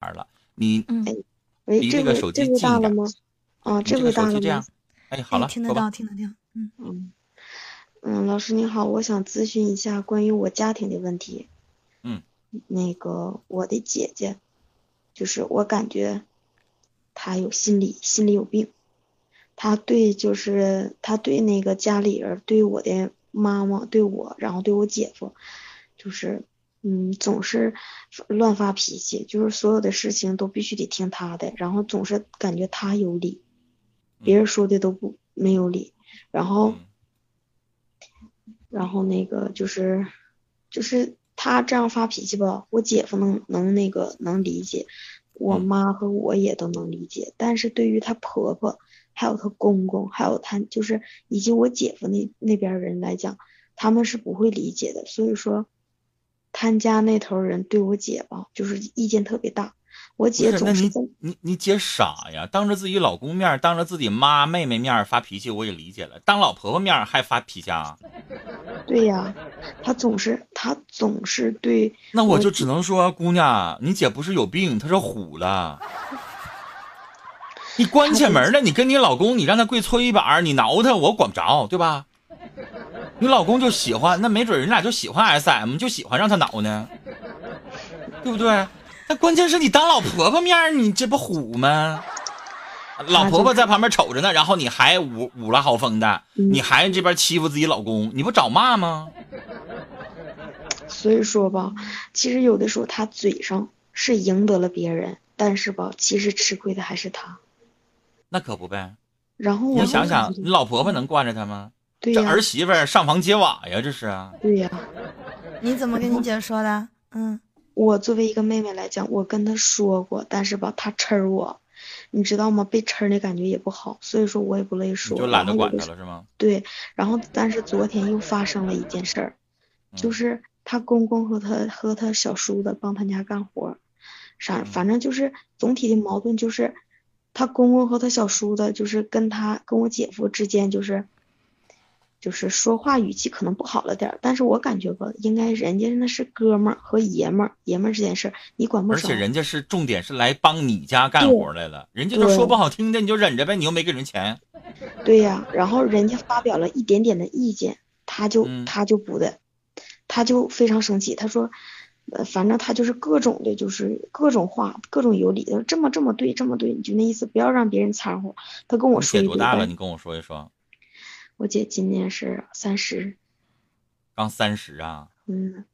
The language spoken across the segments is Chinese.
了，你嗯，喂，离这个这回这回手机近一点大了吗？啊，这回大了吗手机这样？，哎，好了，听得到，听得到。嗯嗯嗯，老师你好，我想咨询一下关于我家庭的问题。嗯，那个我的姐姐，就是我感觉她有心理心理有病，她对就是她对那个家里人，对我的妈妈，对我，然后对我姐夫，就是嗯总是乱发脾气，就是所有的事情都必须得听他的，然后总是感觉他有理，别人说的都不没有理，然后。嗯然后那个就是，就是他这样发脾气吧，我姐夫能能那个能理解，我嗯妈和我也都能理解，但是对于她婆婆，还有她公公，还有她就是以及我姐夫那那边人来讲，他们是不会理解的，所以说，他家那头人对我姐吧，就是意见特别大，我不姐是，那你总是在你你姐傻呀？当着自己老公面，当着自己妈妹妹面发脾气，我也理解了。当老婆婆面还发脾气啊？对呀，她总是她总是对那我就只能说，姑娘，你姐不是有病，她是虎了。你关起门来，你跟你老公，你让他跪搓衣板，你挠他，我管不着，对吧？你老公就喜欢，那没准人俩就喜欢 SM，就喜欢让他挠呢，对不对？那关键是你当老婆婆面，你这不虎吗？老婆婆在旁边瞅着呢，然后你还捂捂了好风的，嗯你还这边欺负自己老公，你不找骂吗？所以说吧，其实有的时候他嘴上是赢得了别人，但是吧，其实吃亏的还是他。那可不呗。然后我你想想，你老婆婆能惯着他吗？对呀、这儿媳妇上房揭瓦呀，这是啊。对呀、你怎么跟你姐说的？嗯，我作为一个妹妹来讲，我跟她说过，但是吧，她呲儿我，你知道吗？被呲儿的感觉也不好，所以说我也不乐意你说。就懒得管她了是吗？对，然后但是昨天又发生了一件事儿，就嗯是她公公和她和她小叔子帮她家干活儿，啥嗯反正就是总体的矛盾就是，她公公和她小叔子就是跟她跟我姐夫之间就是，就是说话语气可能不好了点儿，但是我感觉吧，应该人家那是哥们儿和爷们儿，爷们儿这件事儿你管不着。而且人家是重点是来帮你家干活来了，人家都说不好听的，你就忍着呗，你又没给人钱。对呀，然后人家发表了一点点的意见，他就、嗯他就不的，他就非常生气，他说，呃，反正他就是各种的，就是各种话，各种有理的，这么这么对，这么对，你就那意思，不要让别人掺和。他跟我说一堆多大了？你跟我说一说。我姐今年是三十，刚三十啊，嗯，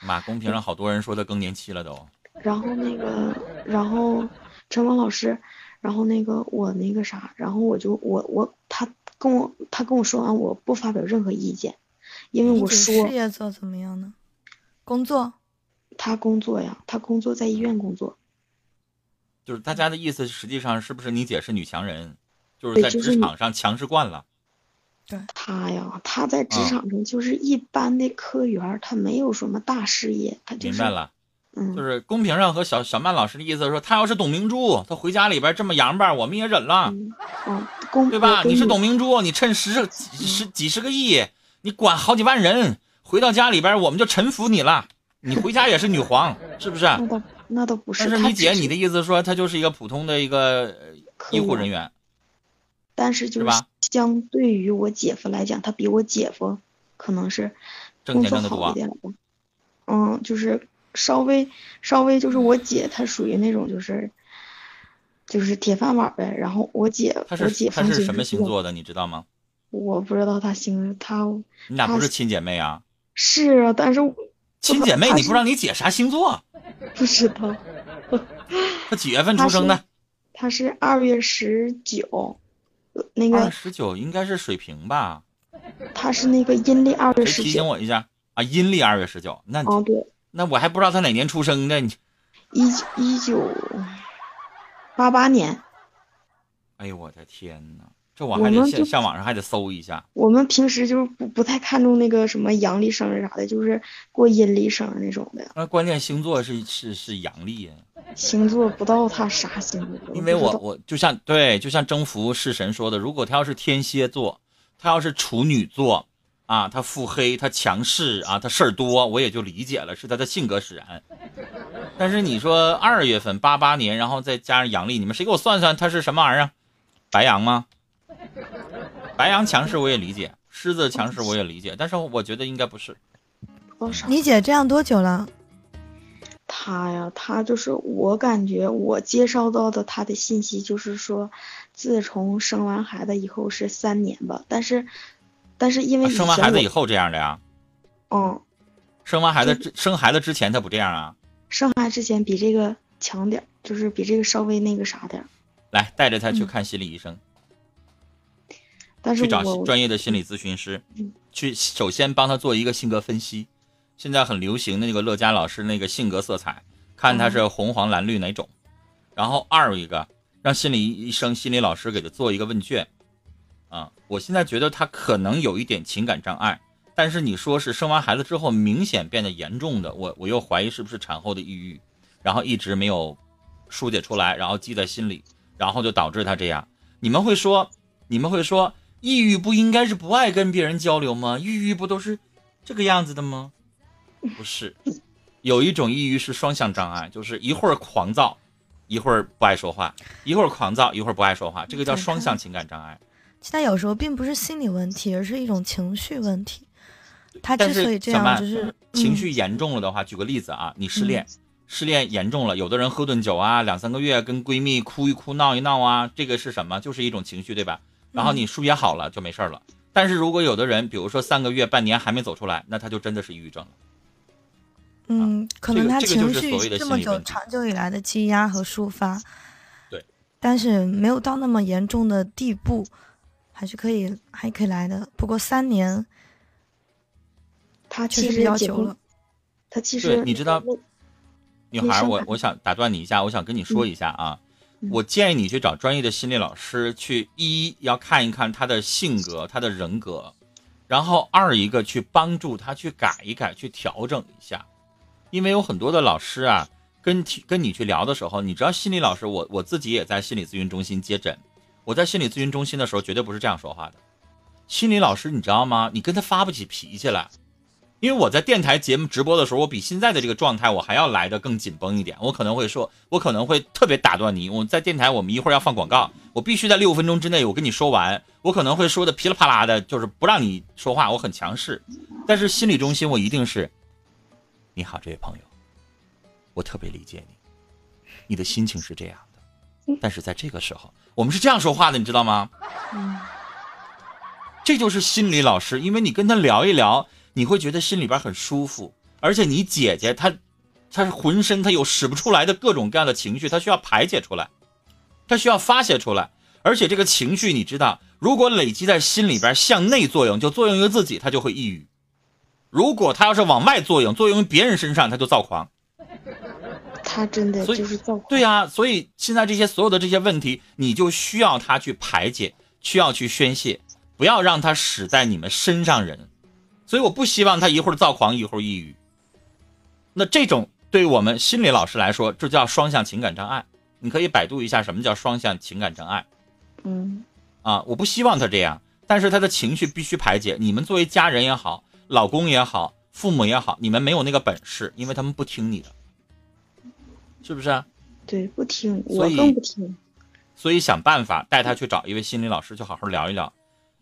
妈，公屏上好多人说她更年期了都。然后那个，然后陈芳老师，然后那个我那个啥，然后我就我我他跟我他跟我说完，我不发表任何意见，因为我说事业做怎么样呢？工作？他工作呀，他工作在医院工作。就是大家的意思，实际上是不是你姐是女强人，就是在职场上强势惯了。他呀，他在职啊场上就是一般的科员儿，他没有什么大事业，他就是明白了，嗯，就是公屏上和小小曼老师的意思说，他要是董明珠，他回家里边这么洋巴，我们也忍了，嗯，哦，公对吧？你是董明珠，你趁十几十几十个亿，你管好几万人，回到家里边我们就臣服你了，你回家也是女皇，是不是？那倒那倒不是，但是你姐，你的意思说她就是一个普通的一个医护人员员，但是就是是吧相对于我姐夫来讲，他比我姐夫可能是工作好一。点吧。嗯，就是稍微稍微就是我姐，她属于那种就是就是铁饭碗呗。然后我姐我姐她夫是什么？星座的，你知道吗？我不知道他星她你俩不是亲姐妹啊？是啊，但是我亲姐妹，你不知道你姐啥星座？不知道。她几月份出生的是？她是二月十九，呃那二个十九应该是水瓶吧？他是那个阴历二月十九提醒九。我一下啊？阴历二月十九，那哦，对，那我还不知道他哪年出生的。你，一一九八八年。哎呦我的天哪！这我还得上我们就上网上还得搜一下。我们平时就是不不太看重那个什么阳历生日啥的，就是过阴历生日那种的。那关键星座是是是阳历呀，星座不知道他啥星座，因为我我就像对，就像征服式神说的，如果他要是天蝎座，他要是处女座，啊，他腹黑，他强势啊，他事儿多，我也就理解了，是他的性格使然。但是你说二月份八八年，然后再加上阳历，你们谁给我算算他是什么玩意儿？白羊吗？白羊强势我也理解，狮子强势我也理解，但是我觉得应该不是。多少？你姐这样多久了？他呀，他就是我感觉我介绍到的他的信息就是说，自从生完孩子以后是三年吧，但是但是因为生完孩子以后这样的呀？嗯，生完孩子之生孩子之前他不这样啊？生孩子之前比这个强点，就是比这个稍微那个啥点，来带着他去看心理医生，但是去找专业的心理咨询师嗯，去首先帮他做一个性格分析。现在很流行的那个乐嘉老师那个性格色彩，看他是红黄蓝绿哪种。然后二一个让心理医生、心理老师给他做一个问卷。啊，我现在觉得他可能有一点情感障碍，但是你说是生完孩子之后明显变得严重的，我我又怀疑是不是产后的抑郁，然后一直没有疏解出来，然后记在心里，然后就导致他这样。你们会说，你们会说，抑郁不应该是不爱跟别人交流吗？抑郁不都是这个样子的吗？不是，有一种抑郁是双向障碍，就是一会儿狂躁，一会儿不爱说话，一会儿狂躁，一会儿不爱说话，这个叫双向情感障碍。其实有时候并不是心理问题，而是一种情绪问题。他之所以这样，就是情、嗯绪严重了的话，举个例子啊，你失恋，失恋严重了，有的人喝顿酒啊，两三个月跟闺蜜哭一哭闹一闹啊，这个是什么？就是一种情绪，对吧？然后你疏解好了就没事儿了。但是如果有的人，比如说三个月、半年还没走出来，那他就真的是抑郁症了。嗯，可能他情绪所谓的这么久长久以来的积压和抒发，对，但是没有到那么严重的地步，还是可以还可以来的。不过三年他确实比较久了，他其实你知道女孩我我想打断你一下，我想跟你说一下啊，嗯我建议你去找专业的心理老师去，一要看一看他的性格、他的人格，然后二一个去帮助他去改一改、去调整一下，因为有很多的老师啊，跟跟你去聊的时候，你知道心理老师，我我自己也在心理咨询中心接诊，我在心理咨询中心的时候绝对不是这样说话的，心理老师你知道吗？你跟他发不起脾气来。因为我在电台节目直播的时候，我比现在的这个状态我还要来的更紧绷一点。我可能会说，我可能会特别打断你。我在电台，我们一会儿要放广告，我必须在六分钟之内我跟你说完。我可能会说的噼里啪啦的，就是不让你说话，我很强势。但是心理中心我一定是，你好，这位朋友，我特别理解你，你的心情是这样的，但是在这个时候，我们是这样说话的，你知道吗？这就是心理老师，因为你跟他聊一聊，你会觉得心里边很舒服，而且你姐姐她，她是浑身她有使不出来的各种各样的情绪，她需要排解出来，她需要发泄出来，而且这个情绪你知道，如果累积在心里边向内作用，就作用于自己，她就会抑郁；如果她要是往外作用，作用于别人身上，她就躁狂。他真的就是躁狂。对呀、所以现在这些所有的这些问题，你就需要他去排解，需要去宣泄，不要让他使在你们身上人。所以我不希望他一会儿躁狂，一会儿抑郁。那这种对于我们心理老师来说，这叫双向情感障碍。你可以百度一下什么叫双向情感障碍嗯啊！我不希望他这样，但是他的情绪必须排解。你们作为家人也好，老公也好，父母也好，你们没有那个本事，因为他们不听你的，是不是啊？对不听，我更不听。所以想办法带他去找一位心理老师，去好好聊一聊。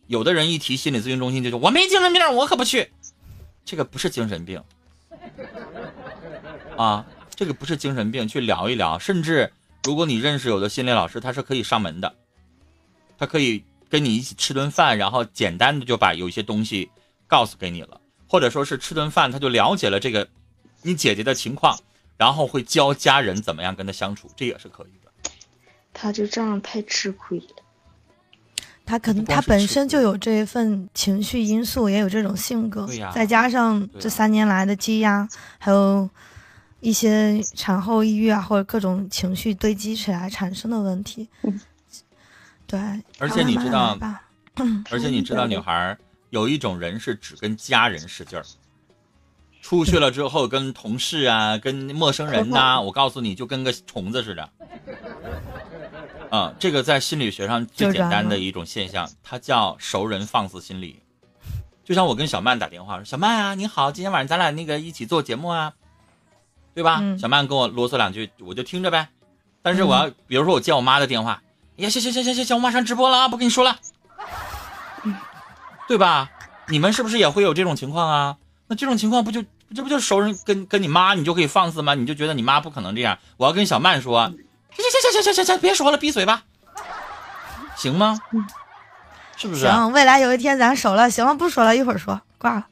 有的人一提心理咨询中心就说我没精神病，我可不去。这个不是精神病啊，这个不是精神病，去聊一聊。甚至如果你认识有的心理老师，他是可以上门的，他可以跟你一起吃顿饭，然后简单的就把有一些东西告诉给你了，或者说是吃顿饭他就了解了这个你姐姐的情况，然后会教家人怎么样跟他相处，这也是可以的。他就这样太吃亏了。他可能他本身就有这一份情绪因素，也有这种性格，再加上这三年来的积压，还有一些产后抑郁啊，或者各种情绪堆积起来产生的问题。嗯对，而且你知道而且你知道，女孩有一种人是只跟家人使劲儿，出去了之后跟同事啊、跟陌生人呐、我告诉你就跟个虫子似的。嗯，这个在心理学上最简单的一种现象，它叫熟人放肆心理，就像我跟小曼打电话说：“小曼啊，你好，今天晚上咱俩那个一起做节目啊，对吧？”嗯小曼跟我啰嗦两句，我就听着呗。但是我要，比如说我接我妈的电话，哎呀，行行行行行行，我马上直播了啊，不跟你说了，对吧？你们是不是也会有这种情况啊？那这种情况不就这不就熟人跟跟你妈，你就可以放肆吗？你就觉得你妈不可能这样？我要跟小曼说，行行行行行行行，别说了，闭嘴吧，行吗？是不是？啊行，未来有一天咱熟了，行了，不说了，一会儿说，挂了。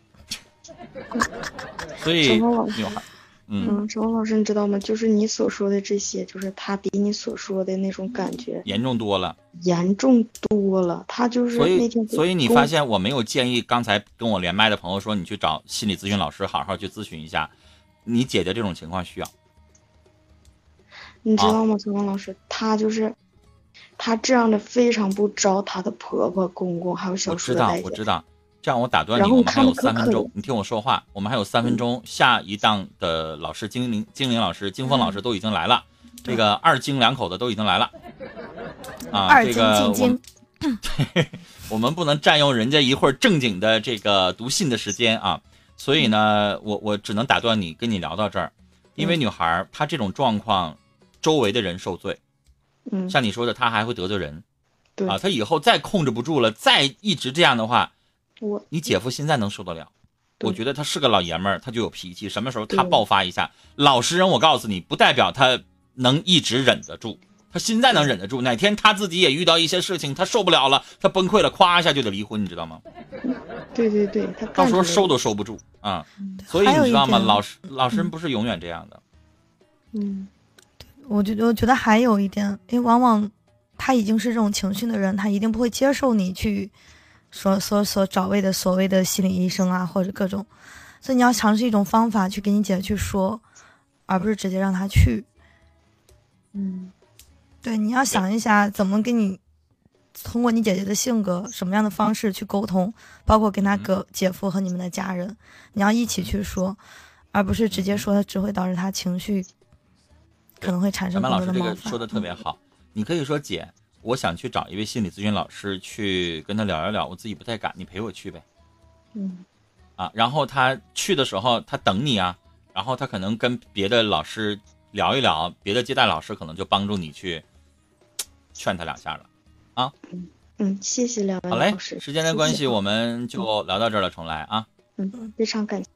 所以 嗯，嗯，陈红老师，你知道吗？就是你所说的这些，就是他比你所说的那种感觉严重多了。严重多了。他就是所以那天，所以你发现我没有建议刚才跟我连麦的朋友说，你去找心理咨询老师好好去咨询一下，你姐姐这种情况需要。啊你知道吗，陈红老师，她就是，她这样的非常不招她的婆婆、公公还有小知道叔的待，见。我知道。这样我打断你，我们还有三分钟你听我说话，我们还有三分钟。下一档的老师精灵、精灵老师、金峰老师都已经来了，这个二精两口子都已经来了。啊，这个进我们，我们不能占用人家一会儿正经的这个读信的时间啊，所以呢，我我只能打断你，跟你聊到这儿，因为女孩儿她这种状况，周围的人受罪，嗯，像你说的，他还会得罪人。对。啊，他以后再控制不住了，再一直这样的话，我。你姐夫现在能受得了？我觉得他是个老爷们儿，他就有脾气，什么时候他爆发一下，老实人我告诉你，不代表他能一直忍得住。他现在能忍得住，哪天他自己也遇到一些事情，他受不了了，他崩溃了，咵一下就得离婚，你知道吗？对对对，他到时候收都收不住啊、所以你知道吗？老实老实人不是永远这样的。嗯我觉得，我觉得还有一点，因为往往他已经是这种情绪的人，他一定不会接受你去所所所找位的所谓的心理医生啊，或者各种，所以你要尝试一种方法去给你姐去说，而不是直接让他去。嗯。对，你要想一下怎么跟你通过你姐姐的性格，什么样的方式去沟通，包括跟他哥、姐夫和你们的家人，你要一起去说，而不是直接说，只会导致他情绪可能会产小生更曼老师这。个说的特别好，你可以说姐，我想去找一位心理咨询老师去跟他聊一聊，我自己不太敢，你陪我去呗。嗯啊，然后他去的时候，他等你啊，然后他可能跟别的老师聊一聊，别的接待老师可能就帮助你去劝他两下了。啊嗯，谢谢两位好嘞老师。时间的关系，我们就聊到这儿了，重来啊。嗯，非常感谢。